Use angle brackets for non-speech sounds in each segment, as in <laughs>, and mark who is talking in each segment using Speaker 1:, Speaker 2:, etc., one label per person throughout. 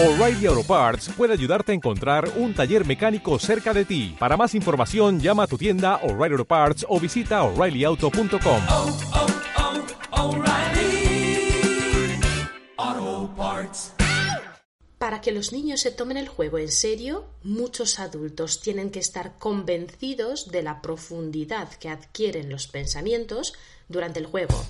Speaker 1: O'Reilly Auto Parts puede ayudarte a encontrar un taller mecánico cerca de ti. Para más información, llama a tu tienda O'Reilly Auto Parts o visita oreillyauto.com.
Speaker 2: oh, oh, Parts.
Speaker 3: Para que los niños se tomen el juego en serio, muchos adultos tienen que estar convencidos de la profundidad que adquieren los pensamientos durante el juego.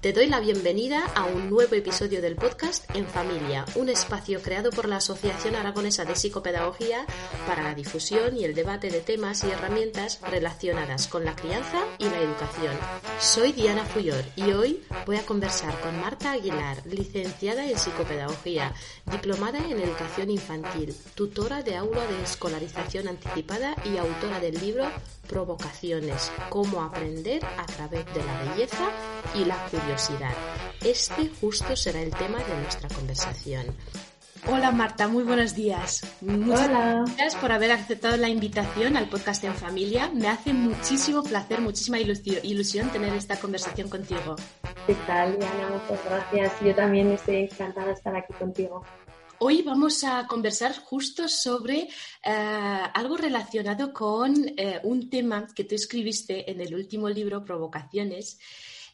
Speaker 3: Te doy la bienvenida a un nuevo episodio del podcast En Familia, un espacio creado por la Asociación Aragonesa de Psicopedagogía para la difusión y el debate de temas y herramientas relacionadas con la crianza y la educación. Soy Diana Fuyor y hoy voy a conversar con Marta Aguilar, licenciada en Psicopedagogía, diplomada en Educación Infantil, tutora de aula de escolarización anticipada y autora del libro Provocaciones, cómo aprender a través de la belleza y la curiosidad. Este justo será el tema de nuestra conversación. Hola Marta, muy buenos días. Muchas
Speaker 4: Hola.
Speaker 3: gracias por haber aceptado la invitación al podcast en familia. Me hace muchísimo placer, muchísima ilusión tener esta conversación contigo.
Speaker 4: ¿Qué tal, Diana? Muchas gracias. Yo también estoy encantada de estar aquí contigo.
Speaker 3: Hoy vamos a conversar justo sobre eh, algo relacionado con eh, un tema que tú escribiste en el último libro, Provocaciones.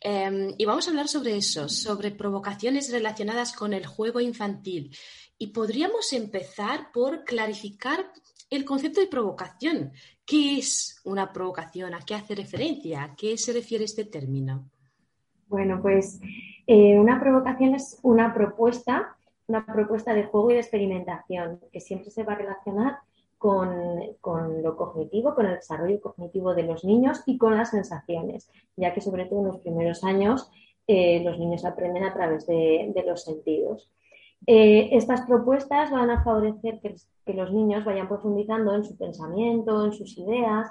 Speaker 3: Eh, y vamos a hablar sobre eso, sobre provocaciones relacionadas con el juego infantil. Y podríamos empezar por clarificar el concepto de provocación. ¿Qué es una provocación? ¿A qué hace referencia? ¿A qué se refiere este término?
Speaker 4: Bueno, pues eh, una provocación es una propuesta, una propuesta de juego y de experimentación que siempre se va a relacionar con, con lo cognitivo, con el desarrollo cognitivo de los niños y con las sensaciones, ya que sobre todo en los primeros años eh, los niños aprenden a través de, los sentidos. Eh, estas propuestas van a favorecer que, que, los niños vayan profundizando en su pensamiento, en sus ideas,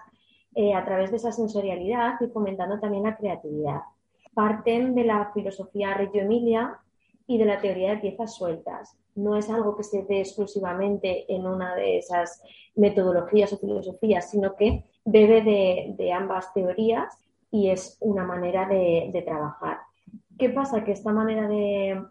Speaker 4: eh, a través de esa sensorialidad y fomentando también la creatividad. Parten de la filosofía Reggio Emilia y de la teoría de piezas sueltas. No es algo que se dé exclusivamente en una de esas metodologías o filosofías, sino que bebe de, de ambas teorías y es una manera de, de trabajar. ¿Qué pasa? Que esta manera de,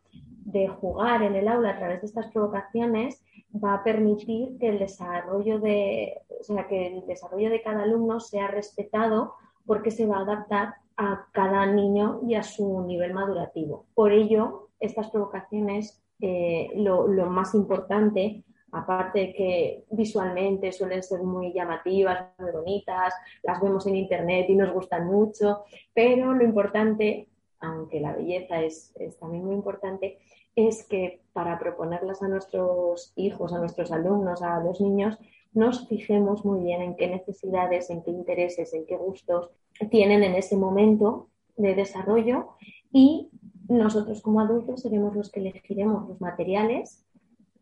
Speaker 4: de jugar en el aula a través de estas provocaciones va a permitir que el desarrollo de, o sea, que el desarrollo de cada alumno sea respetado porque se va a adaptar a cada niño y a su nivel madurativo. Por ello, estas provocaciones, eh, lo, más importante, aparte de que visualmente suelen ser muy llamativas, muy bonitas, las vemos en internet y nos gustan mucho, pero lo importante, aunque la belleza es también muy importante, es que para proponerlas a nuestros hijos, a nuestros alumnos, a los niños, nos fijemos muy bien en qué necesidades, en qué intereses, en qué gustos tienen en ese momento de desarrollo y nosotros como adultos seremos los que elegiremos los materiales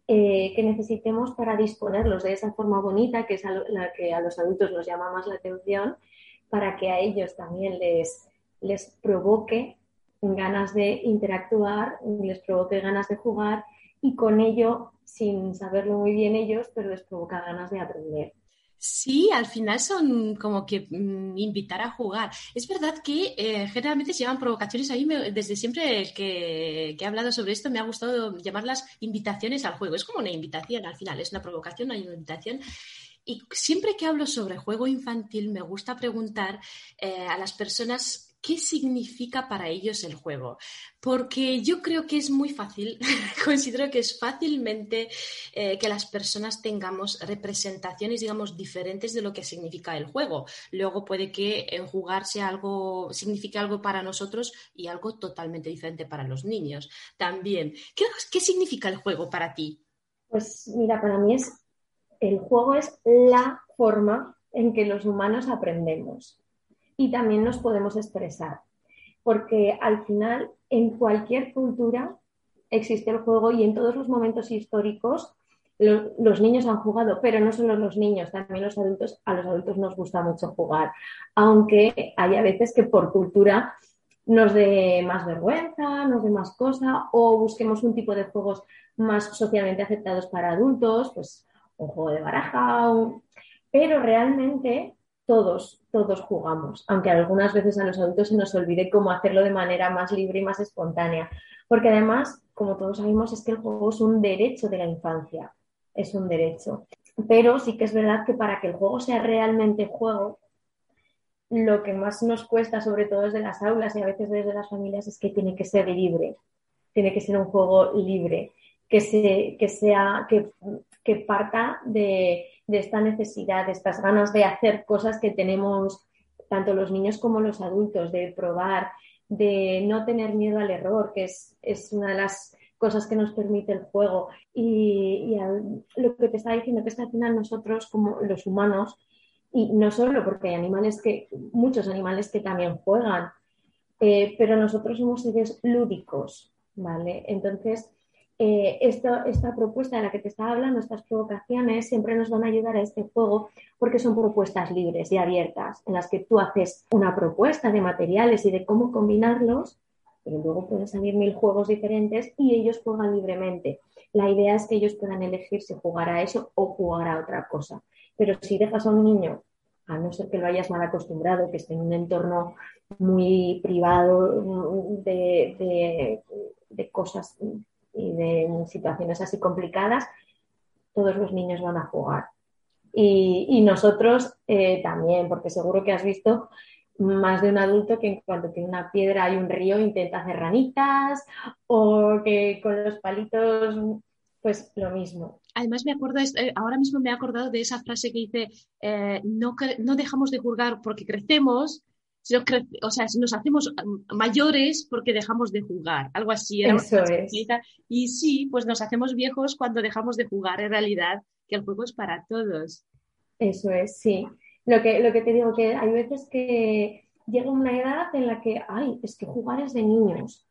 Speaker 4: eh, que necesitemos para disponerlos de esa forma bonita que es a la que a los adultos nos llama más la atención para que a ellos también les, les provoque ganas de interactuar, les provoque ganas de jugar y con ello, sin saberlo muy bien ellos, pero les provoca ganas de aprender.
Speaker 3: Sí, al final son como que mmm, invitar a jugar. Es verdad que eh, generalmente se llaman provocaciones. A mí me, desde siempre que, que, he hablado sobre esto me ha gustado llamarlas invitaciones al juego. Es como una invitación al final, es una provocación, hay una invitación. Y siempre que hablo sobre juego infantil me gusta preguntar eh, a las personas qué significa para ellos el juego. Porque yo creo que es muy fácil, <laughs> considero que es fácilmente eh, que las personas tengamos representaciones, digamos, diferentes de lo que significa el juego. Luego puede que en jugar sea algo, signifique algo para nosotros y algo totalmente diferente para los niños. También, ¿qué, qué significa el juego para ti?
Speaker 4: Pues mira, para mí es, el juego es la forma en que los humanos aprendemos y también nos podemos expresar. Porque al final, en cualquier cultura existe el juego y en todos los momentos históricos lo, los niños han jugado, pero no solo los niños, también los adultos. A los adultos nos gusta mucho jugar, aunque hay a veces que por cultura nos dé más vergüenza, nos dé más cosa o busquemos un tipo de juegos más socialmente aceptados para adultos, pues un juego de baraja, pero realmente todos, todos jugamos, aunque algunas veces a los adultos se nos olvide cómo hacerlo de manera más libre y más espontánea. Porque además, como todos sabemos, es que el juego es un derecho de la infancia, es un derecho. Pero sí que es verdad que para que el juego sea realmente juego, lo que más nos cuesta, sobre todo desde las aulas y a veces desde las familias, es que tiene que ser libre, tiene que ser un juego libre, que, se, que sea, que, que parta de, de esta necesidad, de estas ganas de hacer cosas que tenemos tanto los niños como los adultos, de probar, de no tener miedo al error, que es, es una de las cosas que nos permite el juego. Y, lo que te estaba diciendo, que es que al final nosotros, como los humanos, y no solo porque hay animales que, muchos animales que también juegan, eh, pero nosotros somos seres lúdicos, ¿vale? Entonces, eh, esta, propuesta de la que te estaba hablando, estas provocaciones, siempre nos van a ayudar a este juego porque son propuestas libres y abiertas, en las que tú haces una propuesta de materiales y de cómo combinarlos, pero luego pueden salir mil juegos diferentes y ellos juegan libremente. La idea es que ellos puedan elegir si jugar a eso o jugar a otra cosa. Pero si dejas a un niño, a no ser que lo hayas mal acostumbrado, que esté en un entorno muy privado de, de cosas y de situaciones así complicadas, todos los niños van a jugar. Y, nosotros eh, también, porque seguro que has visto más de un adulto que en cuanto tiene una piedra hay un río intenta hacer ranitas o que con los palitos, pues lo mismo.
Speaker 3: Además, me acuerdo, eh, ahora mismo me he acordado de esa frase que dice, eh, no, no dejamos de jugar porque crecemos, o sea, nos hacemos mayores porque dejamos de jugar, algo así.
Speaker 4: Eso es.
Speaker 3: Y sí, pues nos hacemos viejos cuando dejamos de jugar en realidad, que el juego es para todos.
Speaker 4: Eso es, sí. Lo que, lo que te digo, que hay veces que llega una edad en la que, ay, es que jugar es de niños.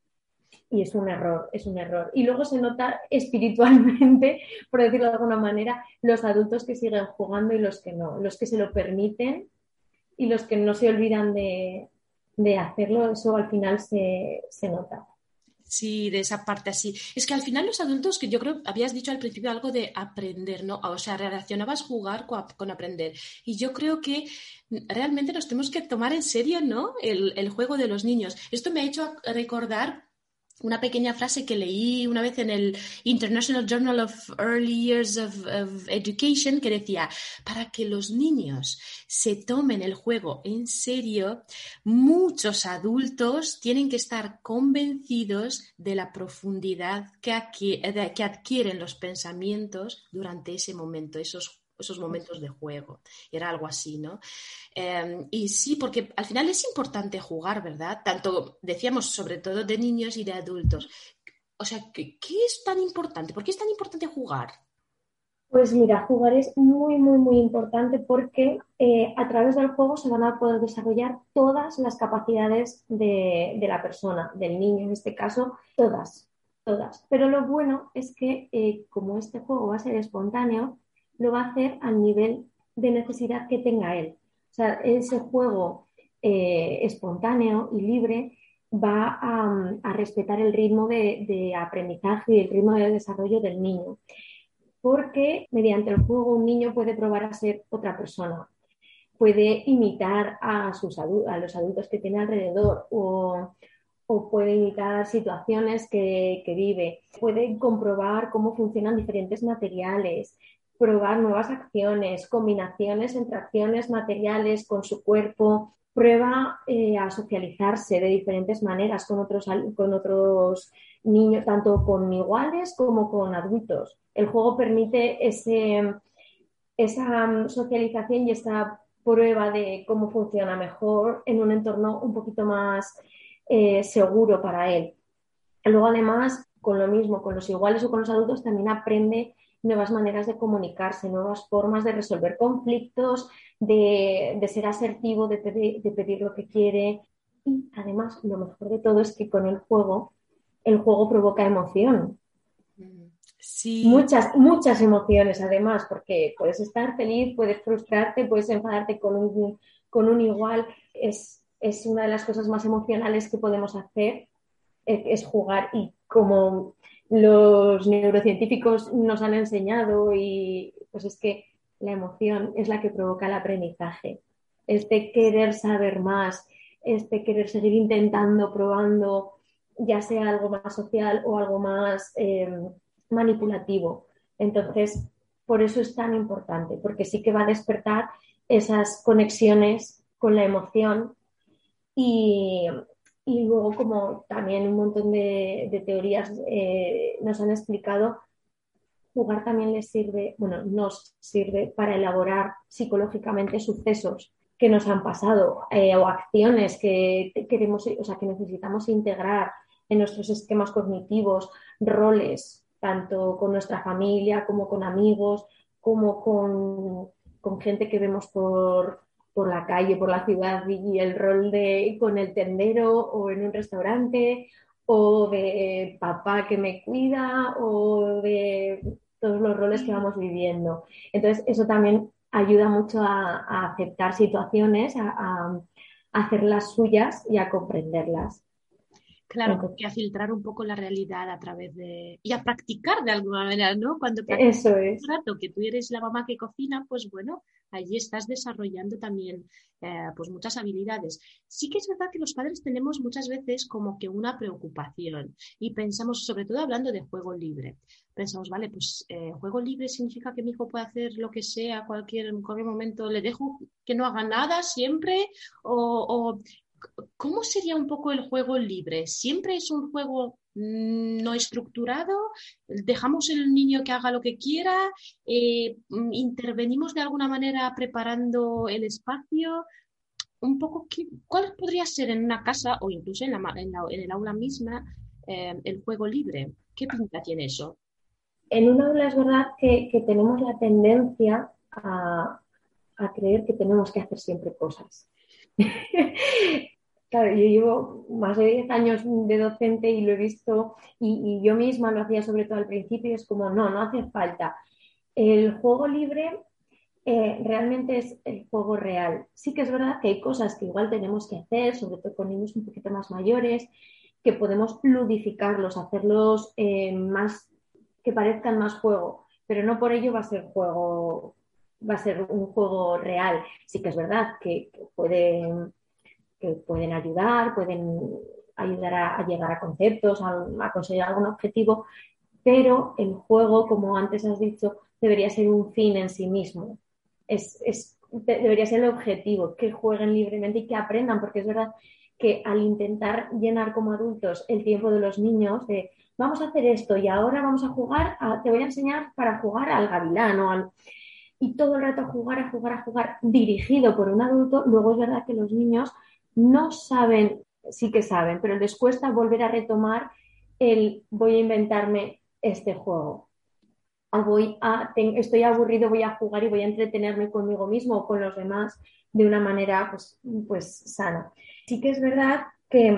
Speaker 4: Y es un error, es un error. Y luego se nota espiritualmente, por decirlo de alguna manera, los adultos que siguen jugando y los que no, los que se lo permiten y los que no se olvidan de, hacerlo, eso al final se, nota.
Speaker 3: Sí, de esa parte así. Es que al final los adultos, que yo creo, habías dicho al principio algo de aprender, ¿no? O sea, relacionabas jugar con, aprender. Y yo creo que realmente nos tenemos que tomar en serio, ¿no? El, el juego de los niños. Esto me ha hecho recordar una pequeña frase que leí una vez en el International Journal of Early Years of, Education que decía, para que los niños se tomen el juego en serio, muchos adultos tienen que estar convencidos de la profundidad que, adquieren los pensamientos durante ese momento, esos esos momentos de juego. Era algo así, ¿no? Em, y sí, porque al final es importante jugar, ¿verdad? Tanto, decíamos, sobre todo de niños y de adultos. O sea, ¿qué, es tan importante? ¿Por qué es tan importante jugar?
Speaker 4: Pues mira, jugar es muy, muy, muy importante porque eh, a través del juego se van a poder desarrollar todas las capacidades de, la persona, del niño en este caso, todas, todas. Pero lo bueno es que eh, como este juego va a ser espontáneo, lo va a hacer al nivel de necesidad que tenga él. O sea, ese juego eh, espontáneo y libre va a, respetar el ritmo de, aprendizaje y el ritmo de desarrollo del niño. Porque mediante el juego un niño puede probar a ser otra persona, puede imitar a, a los adultos que tiene alrededor o, puede imitar situaciones que, vive, puede comprobar cómo funcionan diferentes materiales, probar nuevas acciones, combinaciones entre acciones materiales con su cuerpo, prueba eh, a socializarse de diferentes maneras con otros, con otros niños, tanto con iguales como con adultos. El juego permite ese, esa mm, socialización y esa prueba de cómo funciona mejor en un entorno un poquito más eh, seguro para él. Luego, además, con lo mismo, con los iguales o con los adultos, también aprende nuevas maneras de comunicarse, nuevas formas de resolver conflictos, de, ser asertivo, de pedir, lo que quiere. Y además, lo mejor de todo es que con el juego, el juego provoca emoción. Sí. Muchas, muchas emociones además, porque puedes estar feliz, puedes frustrarte, puedes enfadarte con un, con un igual. Es, es una de las cosas más emocionales que podemos hacer, es jugar y como los neurocientíficos nos han enseñado y pues es que la emoción es la que provoca el aprendizaje. este querer saber más, este querer seguir intentando, probando, ya sea algo más social o algo más eh, manipulativo. Entonces, por eso es tan importante, porque sí que va a despertar esas conexiones con la emoción y, luego, como también un montón de, teorías eh, nos han explicado, jugar también les sirve, bueno, nos sirve para elaborar psicológicamente sucesos que nos han pasado eh, o acciones que queremos, o sea, que necesitamos integrar en nuestros esquemas cognitivos, roles, tanto con nuestra familia como con amigos, como con, gente que vemos por, la calle, por la ciudad y el rol de con el tendero o en un restaurante o de papá que me cuida o de todos los roles que vamos viviendo. Entonces, eso también ayuda mucho a, aceptar situaciones, a, hacerlas suyas y a comprenderlas.
Speaker 3: Claro, y a filtrar un poco la realidad a través de... y a practicar de alguna manera, ¿no? Cuando
Speaker 4: Eso es.
Speaker 3: rato que tú eres la mamá que cocina, pues bueno, allí estás desarrollando también eh, pues muchas habilidades. Sí que es verdad que los padres tenemos muchas veces como que una preocupación y pensamos, sobre todo hablando de juego libre, pensamos, vale, pues eh, juego libre significa que mi hijo puede hacer lo que sea, cualquier, en cualquier momento le dejo que no haga nada siempre o ¿cómo sería un poco el juego libre? ¿Siempre es un juego no estructurado? ¿Dejamos el niño que haga lo que quiera? Eh, mm, ¿Intervenimos de alguna manera preparando el espacio? Un poco, ¿cuál podría ser en una casa o incluso en, el aula misma eh, el juego libre? ¿Qué pinta tiene eso?
Speaker 4: En un aula es verdad que, tenemos la tendencia a creer que tenemos que hacer siempre cosas. <laughs> Claro, yo llevo más de 10 años de docente y lo he visto y, yo misma lo hacía sobre todo al principio es como, no, no hace falta. El juego libre eh, realmente es el juego real. Sí que es verdad que hay cosas que igual tenemos que hacer, sobre todo con niños un poquito más mayores, que podemos ludificarlos, hacerlos eh, más, que parezcan más juego, pero no por ello va a ser juego, va a ser un juego real. Sí que es verdad que, que puede que pueden ayudar, pueden ayudar a, llegar a conceptos, a, conseguir algún objetivo, pero el juego, como antes has dicho, debería ser un fin en sí mismo. Es, debería ser el objetivo, que jueguen libremente y que aprendan, porque es verdad que al intentar llenar como adultos el tiempo de los niños, de vamos a hacer esto y ahora vamos a jugar, te voy a enseñar para jugar al gavilán o al... Y todo el rato jugar, a jugar, a jugar, dirigido por un adulto, luego es verdad que los niños no saben, sí que saben, pero les cuesta volver a retomar el voy a inventarme este juego. voy a, estoy aburrido, voy a jugar y voy a entretenerme conmigo mismo o con los demás de una manera pues, pues sana. Sí que es verdad que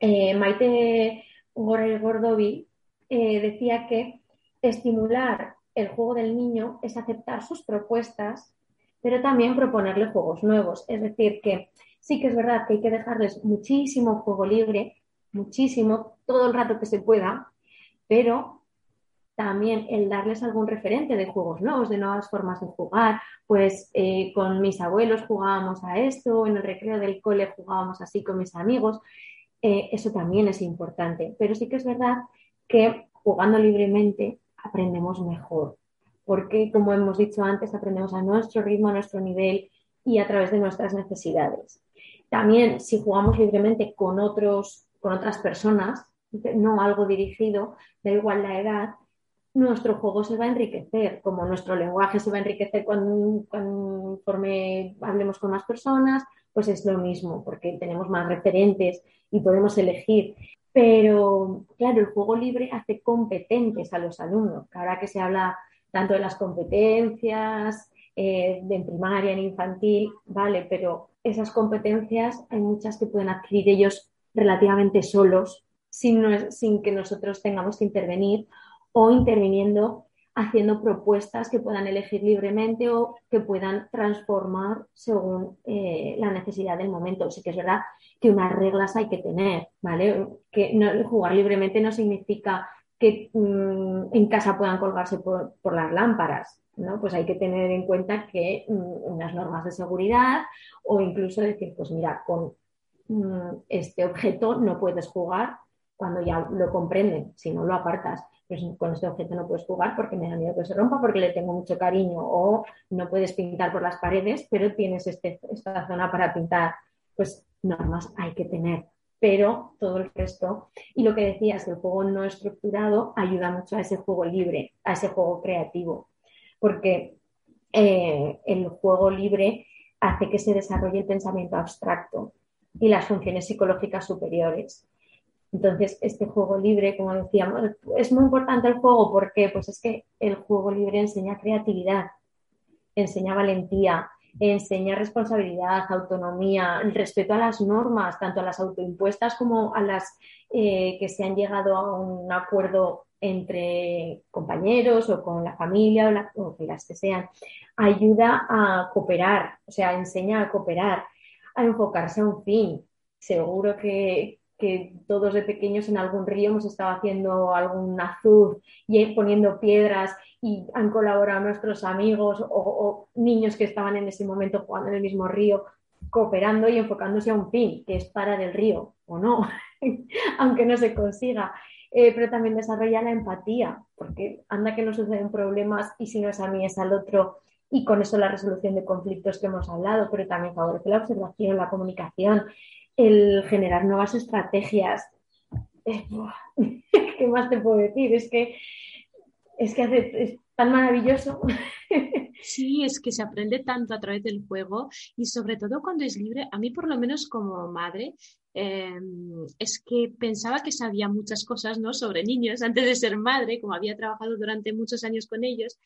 Speaker 4: eh, Maite Gordovi eh, decía que estimular el juego del niño es aceptar sus propuestas, pero también proponerle juegos nuevos. Es decir, que Sí que es verdad que hay que dejarles muchísimo juego libre, muchísimo, todo el rato que se pueda, pero también el darles algún referente de juegos nuevos, de nuevas formas de jugar, pues eh, con mis abuelos jugábamos a esto, en el recreo del cole jugábamos así con mis amigos, eh, eso también es importante, pero sí que es verdad que jugando libremente aprendemos mejor, porque como hemos dicho antes, aprendemos a nuestro ritmo, a nuestro nivel y a través de nuestras necesidades. También si jugamos libremente con, otros, con otras personas, no algo dirigido, da igual la edad, nuestro juego se va a enriquecer, como nuestro lenguaje se va a enriquecer cuando, conforme hablemos con más personas, pues es lo mismo, porque tenemos más referentes y podemos elegir. Pero, claro, el juego libre hace competentes a los alumnos. Ahora que se habla tanto de las competencias, eh, de en primaria, en infantil, vale, pero esas competencias hay muchas que pueden adquirir ellos relativamente solos, sin, sin que nosotros tengamos que intervenir o interviniendo haciendo propuestas que puedan elegir libremente o que puedan transformar según eh, la necesidad del momento. Sí que es verdad que unas reglas hay que tener, ¿vale? Que no, jugar libremente no significa que mm, en casa puedan colgarse por, las lámparas, ¿no? Pues hay que tener en cuenta que mm, unas normas de seguridad o incluso decir, pues mira, con mm, este objeto no puedes jugar cuando ya lo comprenden, si no lo apartas. Pues con este objeto no puedes jugar porque me da miedo que se rompa, porque le tengo mucho cariño, o no puedes pintar por las paredes, pero tienes este, esta zona para pintar. Pues normas hay que tener, pero todo el resto. Y lo que decías, el juego no estructurado ayuda mucho a ese juego libre, a ese juego creativo, porque eh, el juego libre hace que se desarrolle el pensamiento abstracto y las funciones psicológicas superiores. Entonces, este juego libre, como decíamos, es muy importante el juego porque pues es que el juego libre enseña creatividad, enseña valentía, enseña responsabilidad, autonomía, respeto a las normas, tanto a las autoimpuestas como a las eh, que se han llegado a un acuerdo entre compañeros o con la familia o, las que sean. Ayuda a cooperar, o sea, enseña a cooperar, a enfocarse a un fin. Seguro que, que todos de pequeños en algún río hemos estado haciendo algún azul y poniendo piedras y han colaborado nuestros amigos o, niños que estaban en ese momento jugando en el mismo río, cooperando y enfocándose a un fin, que es parar el río o no, <laughs> aunque no se consiga. Eh, pero también desarrolla la empatía, porque anda que no suceden problemas y si no es a mí es al otro, y con eso la resolución de conflictos que hemos hablado, pero también favorece la observación, la comunicación, el generar nuevas estrategias. Eh, <laughs> ¿Qué más te puedo decir? Es que es que es tan maravilloso. <laughs>
Speaker 3: Sí, es que se aprende tanto a través del juego y sobre todo cuando es libre, a mí por lo menos como madre, em, es que pensaba que sabía muchas cosas ¿no? sobre niños antes de ser madre, como había trabajado durante muchos años con ellos,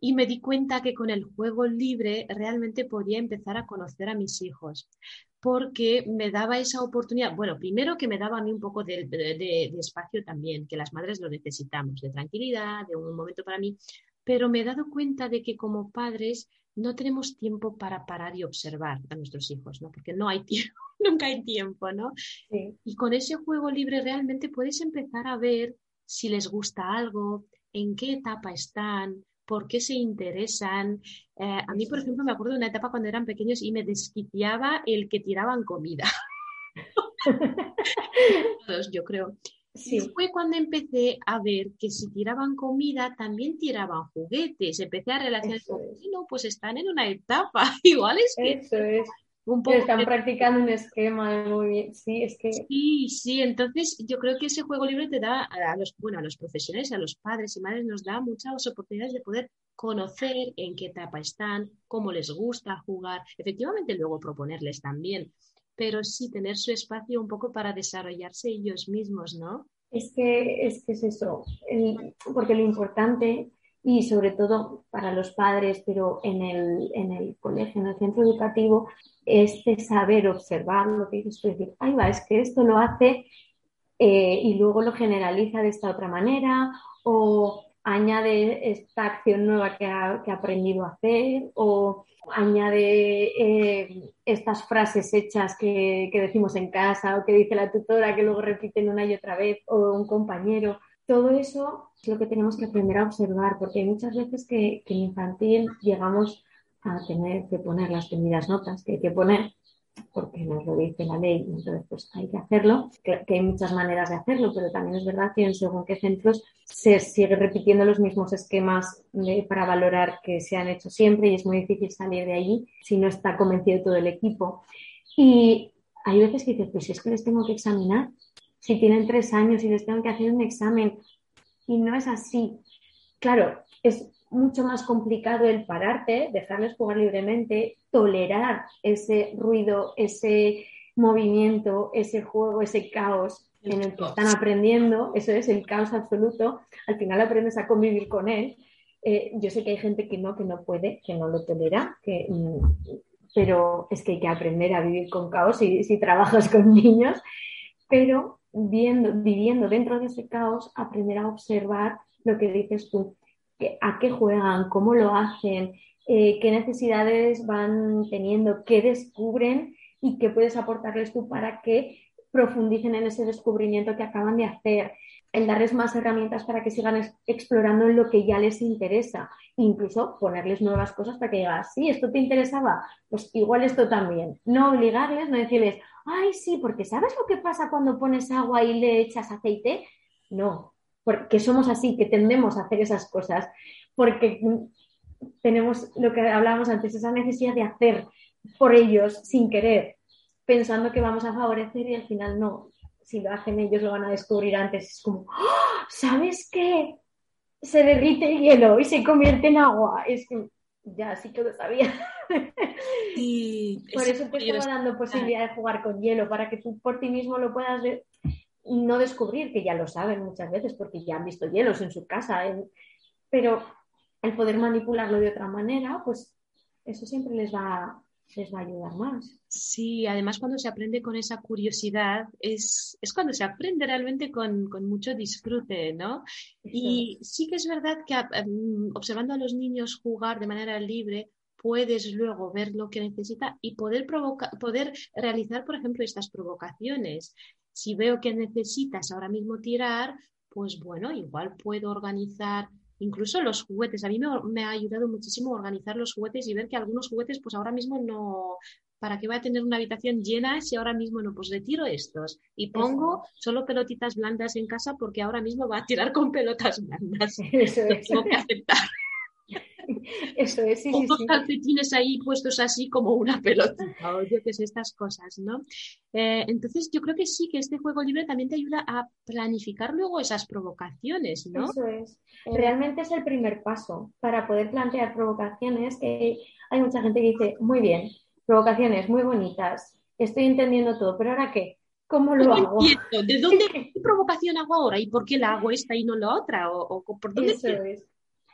Speaker 3: y me di cuenta que con el juego libre realmente podía empezar a conocer a mis hijos porque me daba esa oportunidad, bueno, primero que me daba a mí un poco de, espacio también, que las madres lo necesitamos, de tranquilidad, de un momento para mí, pero me he dado cuenta de que como padres no tenemos tiempo para parar y observar a nuestros hijos, ¿no? Porque no hay <laughs> tiempo, nunca hay tiempo, ¿no? Y con ese juego libre realmente puedes empezar a ver si les gusta algo, en qué etapa están, por qué se interesan. Eh, a mí, por ejemplo, me acuerdo de una etapa cuando eran pequeños y me desquiciaba el que tiraban comida. <laughs> <laughs> Todos, yo creo. Sí. fue cuando empecé a ver que si tiraban comida, también tiraban juguetes. Empecé a relacionar con, no, pues están en una etapa. <laughs> Igual es que
Speaker 4: Eso es. Están practicando un esquema muy bien. Sí, es que.
Speaker 3: Sí, sí. Entonces, yo creo que ese juego libre te da a los, bueno, a los profesionales, a los padres y madres, nos da muchas oportunidades de poder conocer en qué etapa están, cómo les gusta jugar. Efectivamente, luego proponerles también. Pero sí tener su espacio un poco para desarrollarse ellos mismos, ¿no?
Speaker 4: Es que es, que es eso. porque lo importante y sobre todo para los padres, pero en el, en el colegio, en el centro educativo, es saber observar lo que dices decir, ay va, es que esto lo hace eh, y luego lo generaliza de esta otra manera o añade esta acción nueva que ha, que ha aprendido a hacer o añade eh, estas frases hechas que, que decimos en casa o que dice la tutora que luego repiten una y otra vez o un compañero. Todo eso es lo que tenemos que aprender a observar, porque muchas veces que, en infantil llegamos a tener que poner las temidas notas que hay que poner, porque nos lo dice la ley, entonces pues hay que hacerlo, que, hay muchas maneras de hacerlo, pero también es verdad que en según qué centros se sigue repitiendo los mismos esquemas para valorar que se han hecho siempre y es muy difícil salir de allí si no está convencido todo el equipo. Y hay veces que dices, pues si es que les tengo que examinar, si tienen tres años y les tengo que hacer un examen. Y no es así. Claro, es mucho más complicado el pararte, dejarles jugar libremente, tolerar ese ruido, ese movimiento, ese juego, ese caos en el que están aprendiendo. Eso es el caos absoluto. Al final aprendes a convivir con él. Eh, yo sé que hay gente que no, que no puede, que no lo tolera, que, mm, pero es que hay que aprender a vivir con caos si, si trabajas con <laughs> niños. Pero viendo, viviendo dentro de ese caos, aprender a observar lo que dices tú, a qué juegan, cómo lo hacen, eh, qué necesidades van teniendo, qué descubren y qué puedes aportarles tú para que profundicen en ese descubrimiento que acaban de hacer, el darles más herramientas para que sigan explorando lo que ya les interesa, incluso ponerles nuevas cosas para que digan, sí, esto te interesaba, pues igual esto también. No obligarles, no decirles, ay, sí, porque ¿sabes lo que pasa cuando pones agua y le echas aceite? No, porque somos así, que tendemos a hacer esas cosas, porque tenemos lo que hablábamos antes, esa necesidad de hacer por ellos sin querer, pensando que vamos a favorecer y al final no si lo hacen ellos lo van a descubrir antes. Es como, ¡Ah! ¿sabes qué? Se derrite el hielo y se convierte en agua. Es que ya sí que lo sabía.
Speaker 3: Y
Speaker 4: por eso te estoy dando posibilidad de jugar con hielo, para que tú por ti mismo lo puedas ver no descubrir, que ya lo saben muchas veces porque ya han visto hielos en su casa, pero el poder manipularlo de otra manera, pues eso siempre les va, les va a ayudar más.
Speaker 3: Sí, además cuando se aprende con esa curiosidad es, es cuando se aprende realmente con, con mucho disfrute, ¿no? Y sí que es verdad que mm, observando a los niños jugar de manera libre, puedes luego ver lo que necesita y poder, provocar, poder realizar, por ejemplo, estas provocaciones. Si veo que necesitas ahora mismo tirar, pues bueno, igual puedo organizar incluso los juguetes. A mí me, ha ayudado muchísimo organizar los juguetes y ver que algunos juguetes, pues ahora mismo no, ¿para qué voy a tener una habitación llena si ahora mismo no? Pues retiro estos y pongo solo pelotitas blandas en casa porque ahora mismo va a tirar con pelotas blandas. <laughs>
Speaker 4: Eso
Speaker 3: es. <laughs> tengo que aceptar. <laughs>
Speaker 4: Eso es, sí,
Speaker 3: o dos calcetines ahí puestos así como una pelota <laughs> o yo qué sé, estas cosas, ¿no? Eh, entonces yo creo que sí, que este juego libre también te ayuda a planificar luego esas provocaciones, ¿no?
Speaker 4: Eso es. Eh, Realmente es el primer paso para poder plantear provocaciones que hay mucha gente que dice, muy bien, provocaciones muy bonitas, estoy entendiendo todo, pero ahora qué? ¿Cómo lo hago?
Speaker 3: ¿De dónde <laughs> qué provocación hago ahora y por qué la hago esta y no la otra? ¿O, por dónde
Speaker 4: Eso es,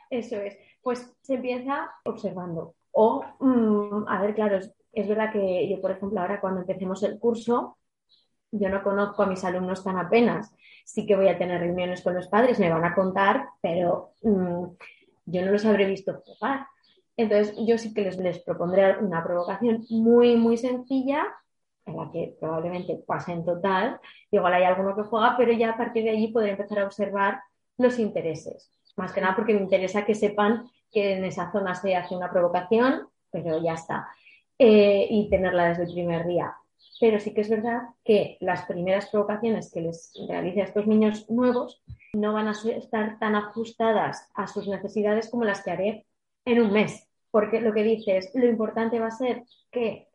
Speaker 4: eso es. Pues se empieza observando. O, mm, a ver, claro, es, verdad que yo, por ejemplo, ahora cuando empecemos el curso, yo no conozco a mis alumnos tan apenas. Sí que voy a tener reuniones con los padres, me van a contar, pero mm, yo no los habré visto jugar. Entonces, yo sí que les, les propondré una provocación muy, muy sencilla, en la que probablemente pase en total. Igual hay alguno que juega, pero ya a partir de allí podré empezar a observar los intereses. Más que nada porque me interesa que sepan que en esa zona se hace una provocación, pero ya está. Eh, y tenerla desde el primer día. Pero sí que es verdad que las primeras provocaciones que les realice a estos niños nuevos no van a estar tan ajustadas a sus necesidades como las que haré en un mes porque lo que dices, lo importante va a ser que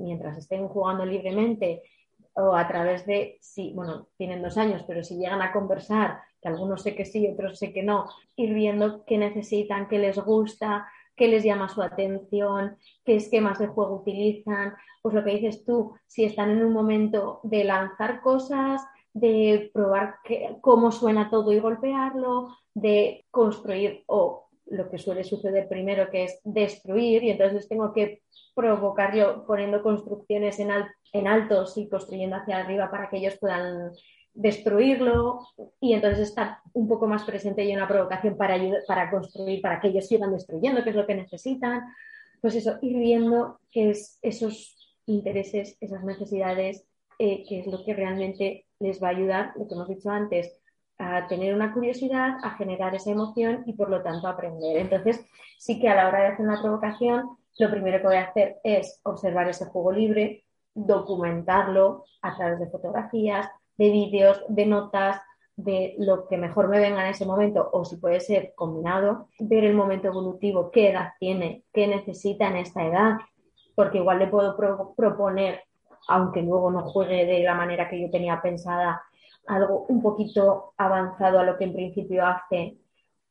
Speaker 4: mientras estén jugando libremente o a través de, sí, bueno, tienen dos años, pero si llegan a conversar, algunos sé que sí, otros sé que no, ir viendo qué necesitan, qué les gusta, qué les llama su atención, qué esquemas de juego utilizan, pues lo que dices tú, si están en un momento de lanzar cosas, de probar cómo suena todo y golpearlo, de construir o lo que suele suceder primero, que es destruir, y entonces tengo que provocar yo poniendo construcciones en altos y construyendo hacia arriba para que ellos puedan destruirlo y entonces estar un poco más presente y una provocación para, para construir, para que ellos sigan destruyendo, que es lo que necesitan. Pues eso, ir viendo qué es esos intereses, esas necesidades, eh, qué es lo que realmente les va a ayudar, lo que hemos dicho antes, a tener una curiosidad, a generar esa emoción y por lo tanto aprender. Entonces, sí que a la hora de hacer una provocación, lo primero que voy a hacer es observar ese juego libre, documentarlo a través de fotografías, de vídeos, de notas, de lo que mejor me venga en ese momento o si puede ser combinado, ver el momento evolutivo, qué edad tiene, qué necesita en esta edad, porque igual le puedo proponer, aunque luego no juegue de la manera que yo tenía pensada, algo un poquito avanzado a lo que en principio hace.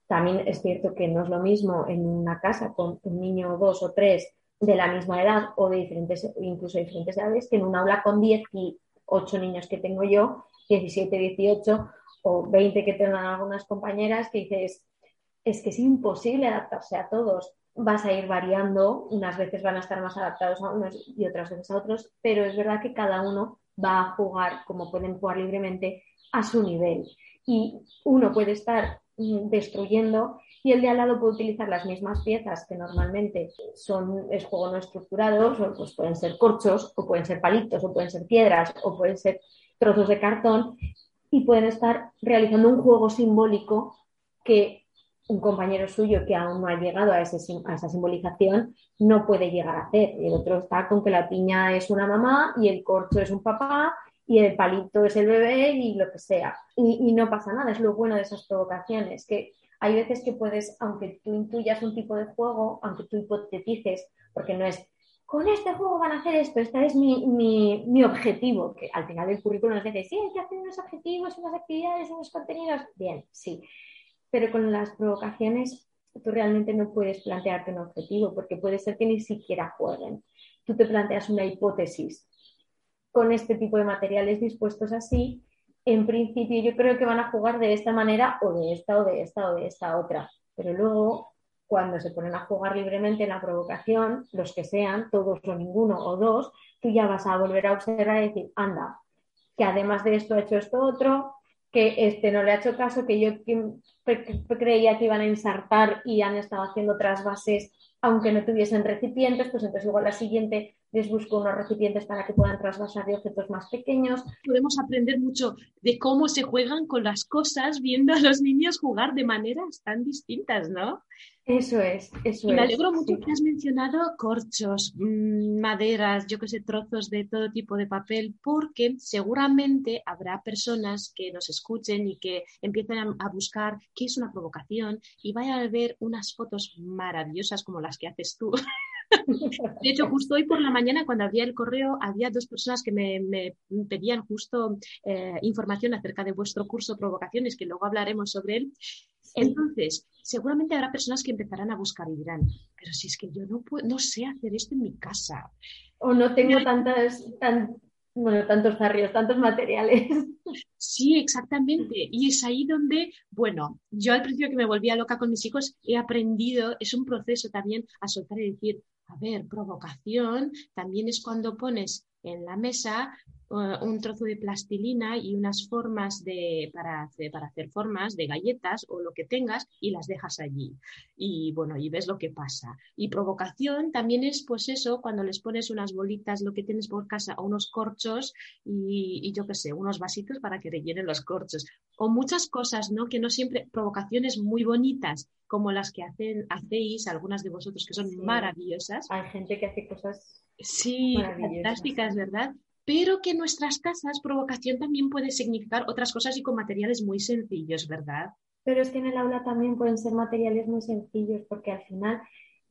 Speaker 4: También es cierto que no es lo mismo en una casa con un niño dos o tres de la misma edad o de diferentes, incluso diferentes edades, que en un aula con 18 niños que tengo yo, 17, 18 o 20 que tengan algunas compañeras, que dices, es que es imposible adaptarse a todos. Vas a ir variando, unas veces van a estar más adaptados a unos y otras veces a otros, pero es verdad que cada uno va a jugar como pueden jugar libremente a su nivel. Y uno puede estar destruyendo y el de al lado puede utilizar las mismas piezas que normalmente son es juego no estructurado, pues pueden ser corchos o pueden ser palitos o pueden ser piedras o pueden ser trozos de cartón y pueden estar realizando un juego simbólico que un compañero suyo que aún no ha llegado a, ese, a, esa simbolización no puede llegar a hacer. El otro está con que la piña es una mamá y el corcho es un papá y el palito es el bebé y lo que sea. Y, no pasa nada, es lo bueno de esas provocaciones, que hay veces que puedes, aunque tú intuyas un tipo de juego, aunque tú hipotetices, porque no es con este juego van a hacer esto, este es mi, mi, mi objetivo, que al final del currículum nos dice, sí, hay que hacer unos objetivos, unas actividades, unos contenidos. Bien, sí, pero con las provocaciones tú realmente no puedes plantearte un objetivo porque puede ser que ni siquiera jueguen. Tú te planteas una hipótesis. Con este tipo de materiales dispuestos así, en principio yo creo que van a jugar de esta manera o de esta o de esta o de esta otra. Pero luego, cuando se ponen a jugar libremente en la provocación, los que sean, todos o ninguno o dos, tú ya vas a volver a observar y decir, anda, que además de esto ha hecho esto otro, que este no le ha hecho caso, que yo creía que iban a ensartar y han estado haciendo otras bases, aunque no tuviesen recipientes, pues entonces igual la siguiente les busco unos recipientes para que puedan trasvasar de objetos más pequeños.
Speaker 3: Podemos aprender mucho de cómo se juegan con las cosas viendo a los niños jugar de maneras tan distintas, ¿no?
Speaker 4: Eso es, eso
Speaker 3: y me
Speaker 4: es.
Speaker 3: alegro mucho que has mencionado corchos, mmm, maderas, yo que sé, trozos de todo tipo de papel, porque seguramente habrá personas que nos escuchen y que empiecen a, a, buscar qué es una provocación y vayan a ver unas fotos maravillosas como las que haces tú. <laughs> De hecho, justo hoy por la mañana, cuando abría el correo, había dos personas que me, me pedían justo eh, información acerca de vuestro curso Provocaciones, que luego hablaremos sobre él. Entonces, seguramente habrá personas que empezarán a buscar y dirán, pero si es que yo no, puedo, no sé hacer esto en mi casa.
Speaker 4: O no tengo tantas, tan, bueno, tantos zarrios, tantos materiales. <laughs>
Speaker 3: Sí, exactamente. Y es ahí donde, bueno, yo al principio que me volvía loca con mis hijos, he aprendido, es un proceso también a soltar y decir, a ver, provocación también es cuando pones en la mesa uh, un trozo de plastilina y unas formas de, para, hacer, para hacer formas de galletas o lo que tengas y las dejas allí. Y bueno, y ves lo que pasa. Y provocación también es pues eso, cuando les pones unas bolitas, lo que tienes por casa, o unos corchos y, y yo qué sé, unos vasitos para que rellenen los corchos. O muchas cosas, ¿no? Que no siempre, provocaciones muy bonitas como las que hacen, hacéis algunas de vosotros que son sí. maravillosas.
Speaker 4: Hay gente que hace cosas
Speaker 3: Sí, fantásticas, ¿verdad? Pero que en nuestras casas provocación también puede significar otras cosas y con materiales muy sencillos, ¿verdad?
Speaker 4: Pero es que en el aula también pueden ser materiales muy sencillos, porque al final,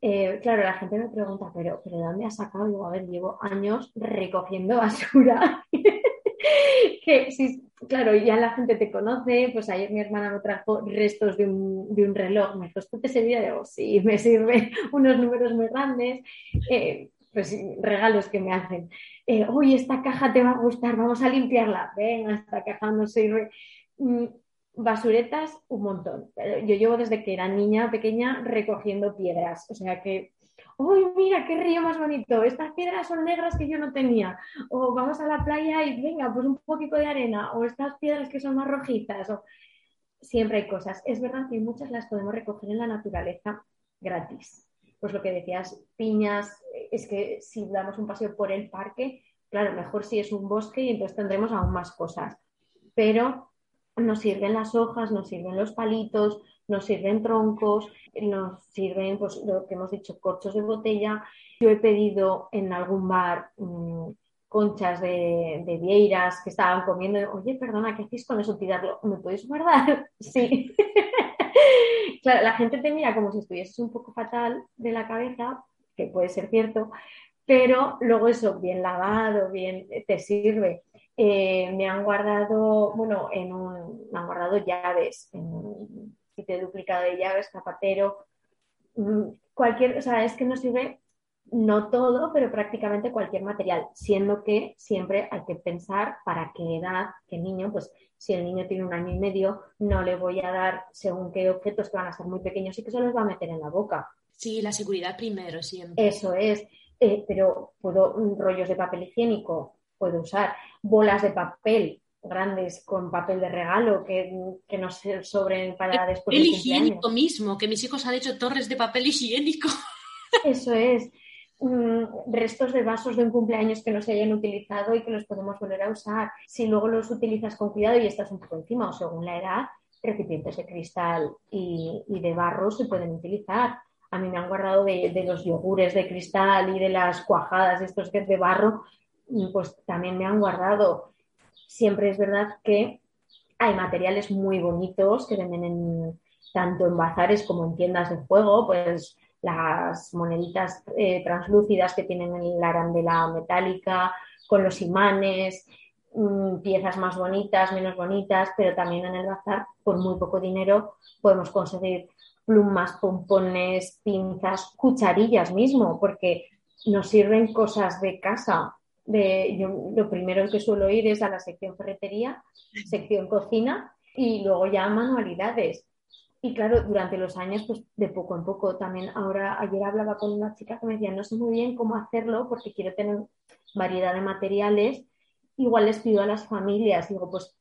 Speaker 4: eh, claro, la gente me pregunta, pero, pero ¿de dónde has sacado? Digo, a ver, llevo años recogiendo basura. <laughs> que sí, claro, ya la gente te conoce, pues ayer mi hermana me trajo restos de un, de un reloj, me dijo, ¿esto te servía? Digo, sí, me sirve <laughs> unos números muy grandes. Eh, pues regalos que me hacen. Eh, esta caja te va a gustar, vamos a limpiarla. Venga, esta caja no sirve. Mm, basuretas, un montón. Yo llevo desde que era niña pequeña recogiendo piedras. O sea que, uy, mira qué río más bonito! Estas piedras son negras que yo no tenía. O vamos a la playa y venga, pues un poquito de arena. O estas piedras que son más rojizas. O... Siempre hay cosas. Es verdad que muchas las podemos recoger en la naturaleza gratis pues lo que decías, piñas, es que si damos un paseo por el parque, claro, mejor si es un bosque y entonces tendremos aún más cosas. Pero nos sirven las hojas, nos sirven los palitos, nos sirven troncos, nos sirven, pues lo que hemos dicho, corchos de botella. Yo he pedido en algún bar mmm, conchas de, de, vieiras que estaban comiendo. Oye, perdona, ¿qué hacéis con eso? Tirarlo. ¿Me podéis guardar? <laughs> sí. Claro, la gente te mira como si estuvieses un poco fatal de la cabeza, que puede ser cierto, pero luego eso, bien lavado, bien, te sirve. Eh, me han guardado, bueno, en un, me han guardado llaves, en un sitio duplicado de llaves, zapatero, mm, cualquier, o sea, es que no sirve no todo, pero prácticamente cualquier material, siendo que siempre hay que pensar para qué edad, qué niño, pues si el niño tiene un año y medio, no le voy a dar según qué objetos que van a ser muy pequeños y que se los va a meter en la boca.
Speaker 3: Sí, la seguridad primero, siempre.
Speaker 4: Eso es, eh, pero puedo rollos de papel higiénico, puedo usar bolas de papel, grandes con papel de regalo que, que nos sobren para después
Speaker 3: El
Speaker 4: del
Speaker 3: higiénico mismo, que mis hijos han hecho torres de papel higiénico.
Speaker 4: Eso es. Mm, restos de vasos de un cumpleaños que no se hayan utilizado y que los podemos volver a usar. Si luego los utilizas con cuidado y estás un poco encima o según la edad, recipientes de cristal y, de barro se pueden utilizar. A mí me han guardado de, los yogures de cristal y de las cuajadas, estos que es de barro, mm, pues también me han guardado. Siempre es verdad que hay materiales muy bonitos que venden en, tanto en bazares como en tiendas de juego, pues las moneditas eh, translúcidas que tienen la arandela metálica, con los imanes, mmm, piezas más bonitas, menos bonitas, pero también en el bazar, por muy poco dinero, podemos conseguir plumas, pompones, pinzas, cucharillas mismo, porque nos sirven cosas de casa. De, yo, lo primero que suelo ir es a la sección ferretería, sección cocina y luego ya manualidades. Y claro, durante los años, pues de poco en poco también. Ahora, ayer hablaba con una chica que me decía, no sé muy bien cómo hacerlo porque quiero tener variedad de materiales. Igual les pido a las familias, digo, pues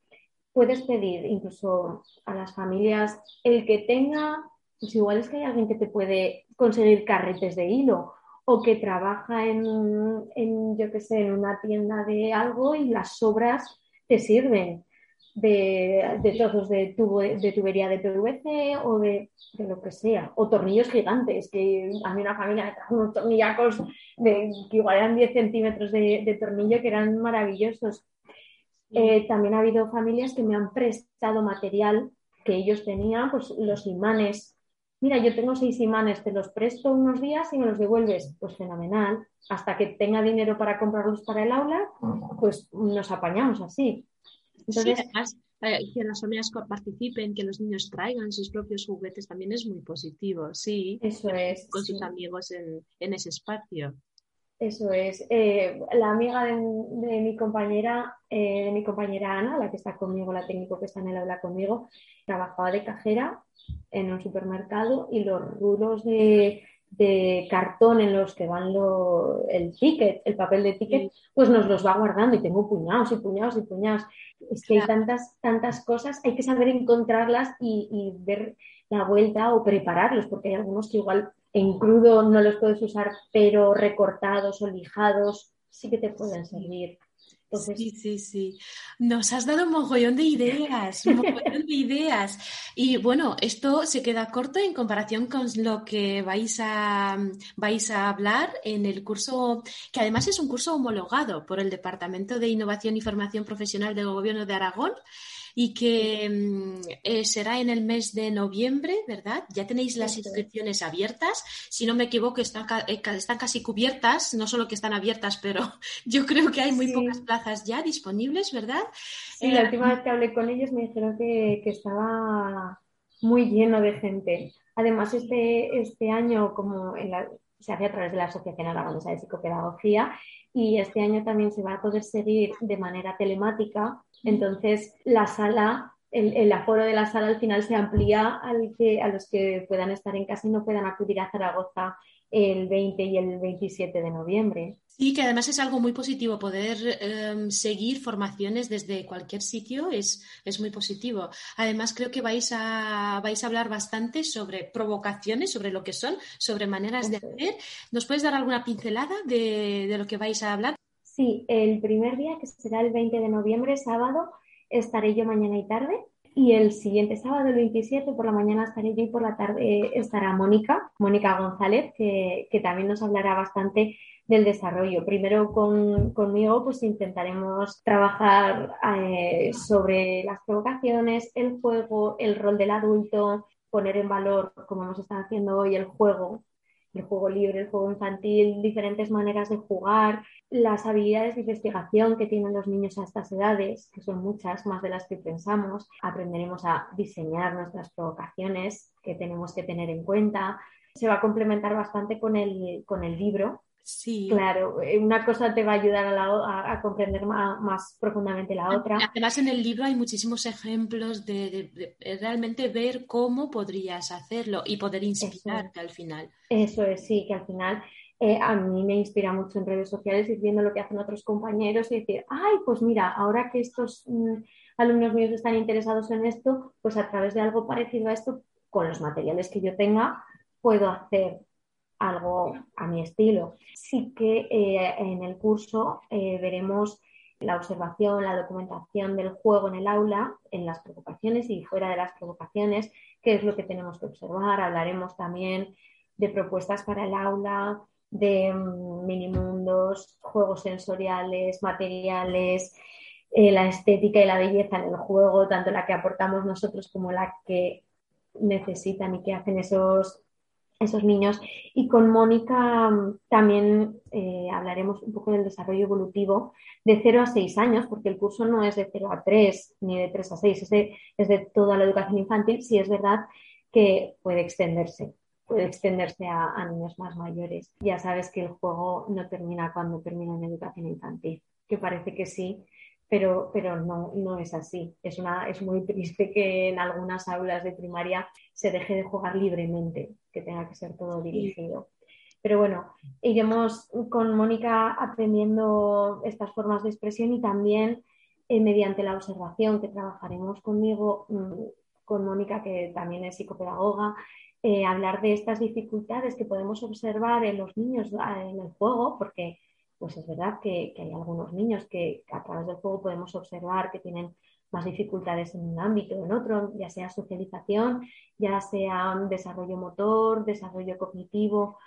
Speaker 4: puedes pedir incluso a las familias el que tenga, pues igual es que hay alguien que te puede conseguir carretes de hilo o que trabaja en, en yo qué sé, en una tienda de algo y las sobras te sirven de, de trozos de, tubo, de, tubería de PVC o de, de, lo que sea, o tornillos gigantes, que a mí una familia me trajo unos tornillacos de, que igual eran 10 centímetros de, de tornillo que eran maravillosos. Eh, también ha habido familias que me han prestado material que ellos tenían, pues los imanes. Mira, yo tengo seis imanes, te los presto unos días y me los devuelves. Pues fenomenal. Hasta que tenga dinero para comprarlos para el aula, pues nos apañamos así.
Speaker 3: Entonces, sí, además, eh, que las familias participen, que los niños traigan sus propios juguetes también es muy positivo, sí.
Speaker 4: Eso es.
Speaker 3: Con
Speaker 4: sí.
Speaker 3: sus amigos en, en, ese espacio.
Speaker 4: Eso es. Eh, la amiga de, de mi compañera, eh, de mi compañera Ana, la que está conmigo, la técnico que está en el aula conmigo, trabajaba de cajera en un supermercado y los rulos de, de cartón en los que van lo, el ticket, el papel de ticket, pues nos los va guardando y tengo puñados y puñados y puñados. Es que hay tantas, tantas cosas, hay que saber encontrarlas y, y ver la vuelta o prepararlos, porque hay algunos que igual en crudo no los puedes usar, pero recortados o lijados sí que te pueden servir.
Speaker 3: Sí, sí, sí. Nos has dado un mogollón de ideas, un mogollón de ideas. Y bueno, esto se queda corto en comparación con lo que vais a, vais a hablar en el curso, que además es un curso homologado por el Departamento de Innovación y Formación Profesional del Gobierno de Aragón y que eh, será en el mes de noviembre, ¿verdad? Ya tenéis las inscripciones abiertas. Si no me equivoco, están, están, casi cubiertas, no solo que están abiertas, pero <laughs> yo creo que hay muy sí. pocas plazas ya disponibles, ¿verdad?
Speaker 4: Sí, eh, la última vez que hablé con ellos me dijeron que, que estaba muy lleno de gente. Además, este, este año, como la, se hace a través de la Asociación Aragonesa de Psicopedagogía, y este año también se va a poder seguir de manera telemática. Entonces, la sala, el, el, aforo de la sala al final se amplía al que, a los que puedan estar en casa y no puedan acudir a Zaragoza el 20 y el 27 de noviembre.
Speaker 3: Sí, que además es algo muy positivo. Poder eh, seguir formaciones desde cualquier sitio es, es, muy positivo. Además, creo que vais a, vais a hablar bastante sobre provocaciones, sobre lo que son, sobre maneras de hacer. ¿Nos puedes dar alguna pincelada de, de lo que vais a hablar?
Speaker 4: Sí, el primer día, que será el 20 de noviembre, sábado, estaré yo mañana y tarde. Y el siguiente sábado, el 27, por la mañana estaré yo y por la tarde estará Mónica, Mónica González, que, que también nos hablará bastante del desarrollo. Primero con, conmigo pues intentaremos trabajar eh, sobre las provocaciones, el juego, el rol del adulto, poner en valor, como hemos estado haciendo hoy, el juego, el juego libre, el juego infantil, diferentes maneras de jugar, las habilidades de investigación que tienen los niños a estas edades, que son muchas, más de las que pensamos. Aprenderemos a diseñar nuestras provocaciones que tenemos que tener en cuenta. Se va a complementar bastante con el, con el libro.
Speaker 3: Sí.
Speaker 4: Claro, una cosa te va a ayudar a, la, a, a comprender más, más, profundamente la otra.
Speaker 3: Además, en el libro hay muchísimos ejemplos de, de, de realmente ver cómo podrías hacerlo y poder inspirarte al final.
Speaker 4: Eso es, sí, que al final eh, a mí me inspira mucho en redes sociales ir viendo lo que hacen otros compañeros y decir, ay, pues mira, ahora que estos mm, alumnos míos están interesados en esto, pues a través de algo parecido a esto, con los materiales que yo tenga, puedo hacer algo a mi estilo. Sí que eh, en el curso eh, veremos la observación, la documentación del juego en el aula, en las provocaciones y fuera de las provocaciones, qué es lo que tenemos que observar. Hablaremos también de propuestas para el aula, de mm, minimundos, juegos sensoriales, materiales, eh, la estética y la belleza en el juego, tanto la que aportamos nosotros como la que necesitan y que hacen esos, esos niños. Y con Mónica mm, también eh, hablaremos un poco del desarrollo evolutivo de 0 a 6 años, porque el curso no es de 0 a 3 ni de 3 a 6, es de, toda la educación infantil, si es verdad que puede extenderse puede extenderse a, niños más mayores. Ya sabes que el juego no termina cuando termina en educación infantil, que parece que sí, pero, pero no, no es así. Es, una, es muy triste que en algunas aulas de primaria se deje de jugar libremente, que tenga que ser todo dirigido. Pero bueno, iremos con Mónica aprendiendo estas formas de expresión y también eh, mediante la observación que trabajaremos conmigo, mm, con Mónica, que también es psicopedagoga, eh, hablar de estas dificultades que podemos observar en los niños ah, en el juego, porque pues es verdad que, hay algunos niños que a través del juego podemos observar que tienen más dificultades en un ámbito o en otro, ya sea socialización, ya sea desarrollo motor, desarrollo cognitivo,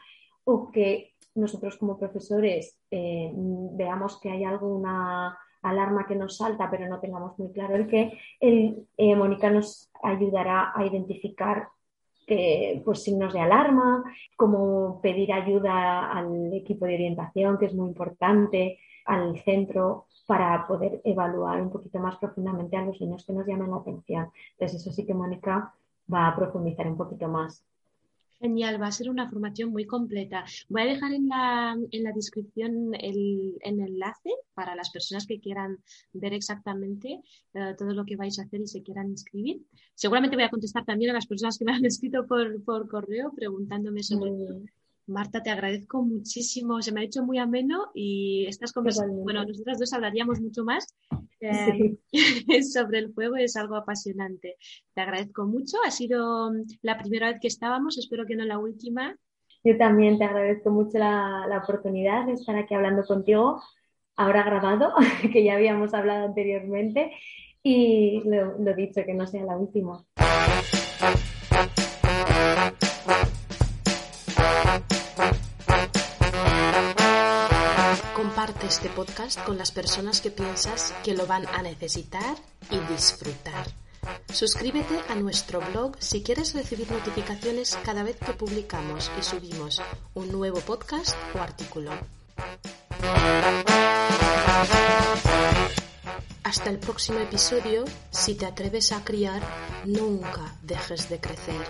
Speaker 4: o que nosotros como profesores eh, veamos que hay alguna alarma que nos salta, pero no tengamos muy claro el que, el, eh, Mónica nos ayudará a identificar pues signos de alarma, como pedir ayuda al equipo de orientación, que es muy importante, al centro, para poder evaluar un poquito más profundamente a los niños que nos llaman la atención. Entonces, eso sí que Mónica va a profundizar un poquito más.
Speaker 3: Genial, va a ser una formación muy completa. Voy a dejar en la, en la descripción el, enlace para las personas que quieran ver exactamente eh, todo lo que vais a hacer y se quieran inscribir. Seguramente voy a contestar también a las personas que me han <laughs> escrito por, por correo preguntándome sobre, Marta, te agradezco muchísimo, se me ha hecho muy ameno y estas conversaciones, bueno, nosotras dos hablaríamos mucho más eh, <laughs> sobre el juego, es algo apasionante. Te agradezco mucho, ha sido la primera vez que estábamos, espero que no la última.
Speaker 4: Yo también te agradezco mucho la, oportunidad de estar aquí hablando contigo, ahora grabado, <laughs> que ya habíamos hablado anteriormente, y lo, lo dicho, que no sea la última.
Speaker 3: Comparte este podcast con las personas que piensas que lo van a necesitar y disfrutar. Suscríbete a nuestro blog si quieres recibir notificaciones cada vez que publicamos y subimos un nuevo podcast o artículo. Hasta el próximo episodio, si te atreves a criar, nunca dejes de crecer.